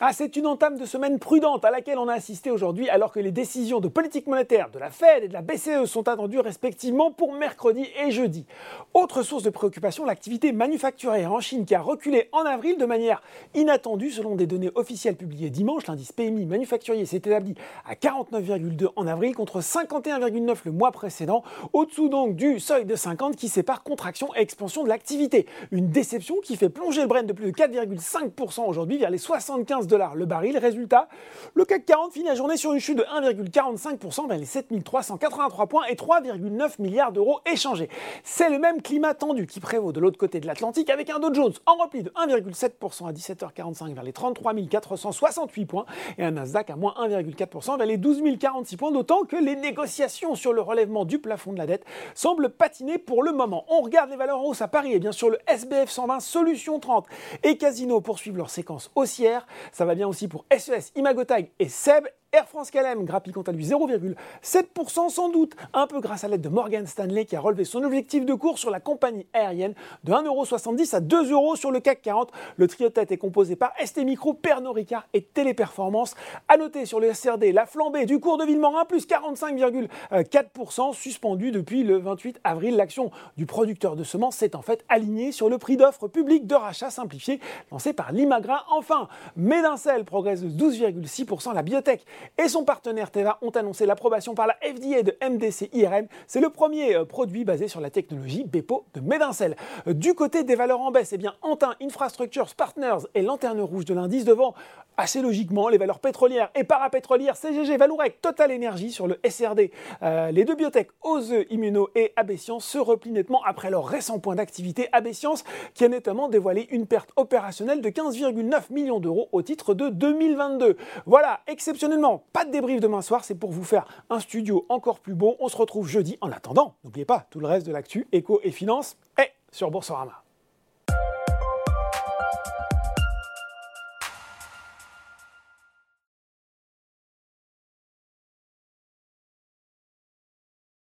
Ah, c'est une entame de semaine prudente à laquelle on a assisté aujourd'hui alors que les décisions de politique monétaire de la Fed et de la BCE sont attendues respectivement pour mercredi et jeudi. Autre source de préoccupation, l'activité manufacturière en Chine qui a reculé en avril de manière inattendue selon des données officielles publiées dimanche. L'indice PMI manufacturier s'est établi à 49,2 en avril contre 51,9 le mois précédent, au-dessous donc du seuil de 50 qui sépare contraction et expansion de l'activité. Une déception qui fait plonger le Brent de plus de 4,5% aujourd'hui vers les 75 le baril. Résultat, le CAC 40 finit la journée sur une chute de 1,45% vers les 7383 points et 3,9 milliards d'euros échangés. C'est le même climat tendu qui prévaut de l'autre côté de l'Atlantique avec un Dow Jones en repli de 1,7% à 17h45 vers les 33 468 points et un Nasdaq à moins 1,4% vers les 12 046 points, d'autant que les négociations sur le relèvement du plafond de la dette semblent patiner pour le moment. On regarde les valeurs en hausse à Paris et bien sûr le SBF 120 Solution 30 et Casino poursuivent leur séquence haussière. Ça va bien aussi pour SES, Imagotag et Seb. Air France KLM grappille quant à lui 0,7% sans doute, un peu grâce à l'aide de Morgan Stanley qui a relevé son objectif de cours sur la compagnie aérienne de 1,70€ à 2€ sur le CAC 40. Le trio tête est composé par ST Micro, Pernod et Téléperformance. À noter sur le SRD la flambée du cours de Villemorin, plus 45,4% suspendu depuis le 28 avril. L'action du producteur de semences s'est en fait alignée sur le prix d'offre public de rachat simplifié lancé par l'Imagra. Enfin, Médincel progresse de 12,6%. La biotech et son partenaire Teva ont annoncé l'approbation par la FDA de MDC IRM. C'est le premier euh, produit basé sur la technologie Bepo de Médincel. Euh, du côté des valeurs en baisse, eh bien Antin Infrastructures Partners et lanterne rouge de l'indice devant assez logiquement les valeurs pétrolières et parapétrolières CGG, Valourec, Total Energy sur le SRD. Euh, les deux biotech, Ose Immuno et Abessiance, se replient nettement après leur récent point d'activité. Abessiance qui a notamment dévoilé une perte opérationnelle de 15,9 millions d'euros au titre de 2022. Voilà, exceptionnellement, pas de débrief demain soir, c'est pour vous faire un studio encore plus beau. On se retrouve jeudi. En attendant, n'oubliez pas tout le reste de l'actu, éco et finance est sur Boursorama.